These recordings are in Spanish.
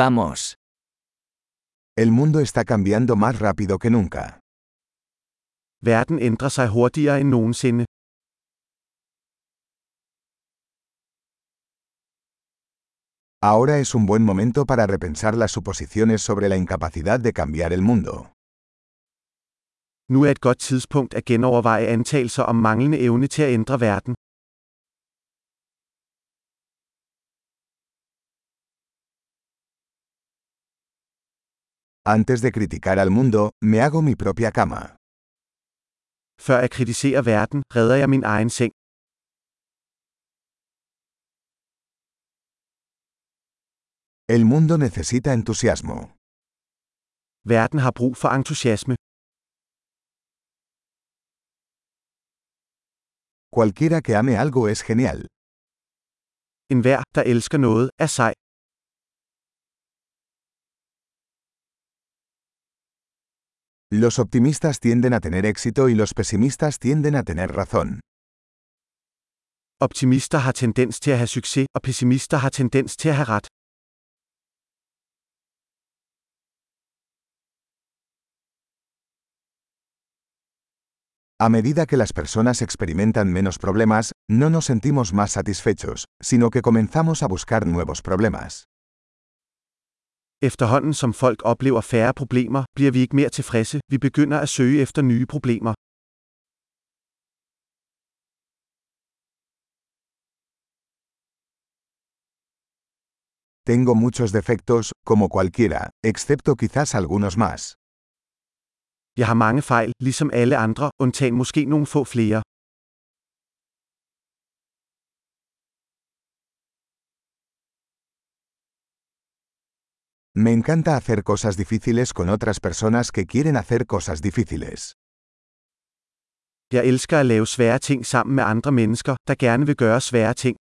Vamos. El mundo está cambiando más rápido que nunca. Verden ændrer sig hurtigere end nogensinde. Ahora es un buen momento para repensar las suposiciones sobre la incapacidad de cambiar el mundo. Nu er et godt tidspunkt at genoverveje antagelser om manglende evne til at ændre verden. Antes de criticar al mundo, me hago mi propia cama. Før jeg kritiserer verden, redder jeg min egen seng. El mundo necesita entusiasmo. Verden har brug for entusiasme. Cualquiera que ame algo es genial. En hver, der elsker noget, er sej. Los optimistas tienden a tener éxito y los pesimistas tienden a tener razón. Optimister har tendens til at have succes, og pessimister har tendens til at have ret. A medida que las personas experimentan menos problemas, no nos sentimos más satisfechos, sino que comenzamos a buscar nuevos problemas. Efterhånden som folk oplever færre problemer, bliver vi ikke mere tilfredse, vi begynder at søge efter nye problemer. Tengo muchos defectos, como cualquiera, excepto quizás algunos más. Jeg har mange fejl, ligesom alle andre, undtagen måske nogle få flere. Me encanta hacer cosas difíciles con otras personas que quieren hacer cosas difíciles. Jeg elsker at lave svære ting sammen med andre mennesker, der gerne vil gøre svære ting.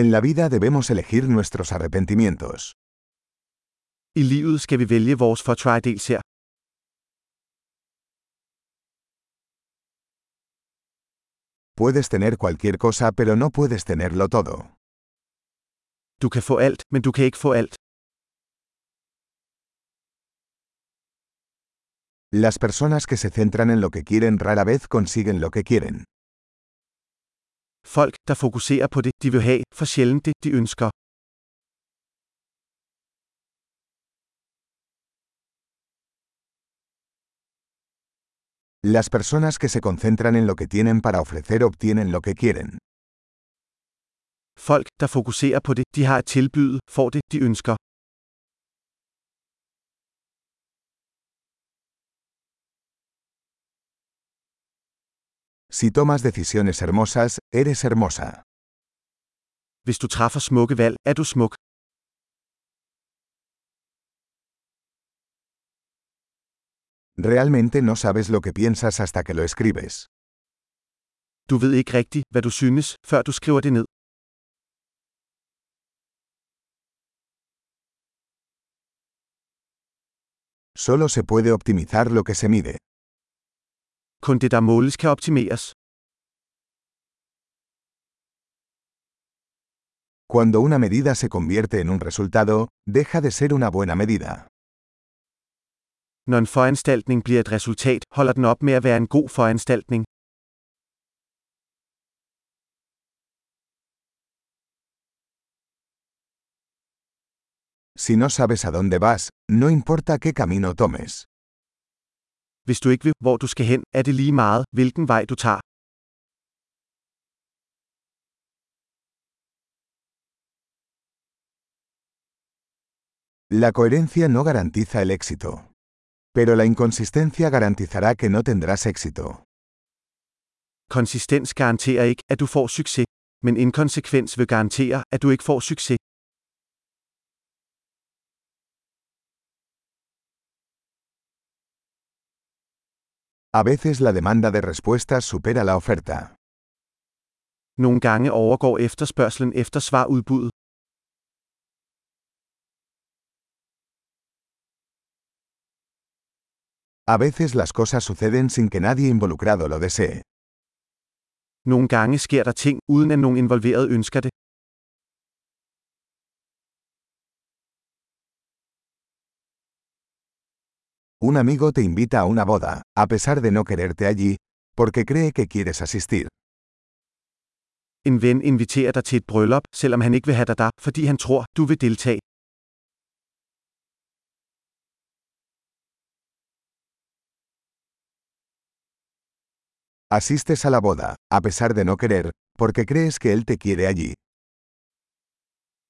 En la vida debemos elegir nuestros arrepentimientos. I livet skal vi vælge vores fortrædelsher. Puedes tener cualquier cosa pero no puedes tenerlo todo. Du kan få alt, men du kan ikke få alt. Las personas que se centran en lo que quieren rara vez consiguen lo que quieren. Folk, der fokuserer på det, de vil have, for sjældent det, de ønsker. Las personas que se concentran en lo que tienen para ofrecer obtienen lo que quieren. Folk, der fokuserer på det, de har at tilbyde, får det, de ønsker. Si tomas decisiones hermosas, eres hermosa. Hvis du træffer smukke valg, er du smuk. Realmente no sabes lo que piensas hasta que lo escribes. Du ved ikke rigtigt, hvad du synes, før du skriver det ned. Solo se puede optimizar lo que se mide. Kun det, der måles, kan optimeres. Cuando una medida se convierte en un resultado, deja de ser una buena medida. Når en foranstaltning bliver et resultat, holder den op med at være en god foranstaltning. Si no sabes a dónde vas, no importa qué camino tomes. Hvis du ikke ved, hvor du skal hen, er det lige meget, hvilken vej du tager. La coherencia no garantiza el éxito. Pero la inconsistencia garantizará que no tendrás éxito. Konsistens garanterer ikke, at du får succes, men inkonsekvens vil garantere, at du ikke får succes. A veces la demanda de respuestas supera la oferta. Nogle gange overgår efterspørgselen efter svar udbuddet. A veces las cosas suceden sin que nadie involucrado lo desee. Nogle gange sker der ting, uden at nogen involveret ønsker det. Un amigo te invita a una boda, a pesar de no quererte allí, porque cree que quieres asistir. En ven inviterer dig til et bryllup, selvom han ikke vil have dig der, fordi han tror, du vil deltage. Asistes a la boda, a pesar de no querer, porque crees que él te quiere allí.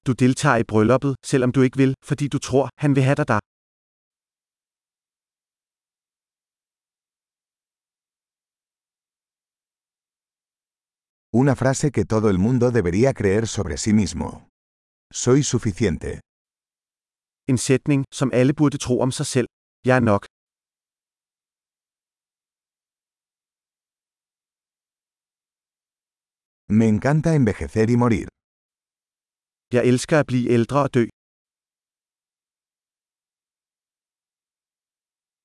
Du deltager i brylluppet, selvom du ikke vil, fordi du tror, han vil have dig der. Una frase que todo el mundo debería creer sobre sí mismo. Soy suficiente. En sætning, som alle burde tro om sig selv. Jeg er nok. Me encanta envejecer y morir. Jeg elsker at blive ældre og dø.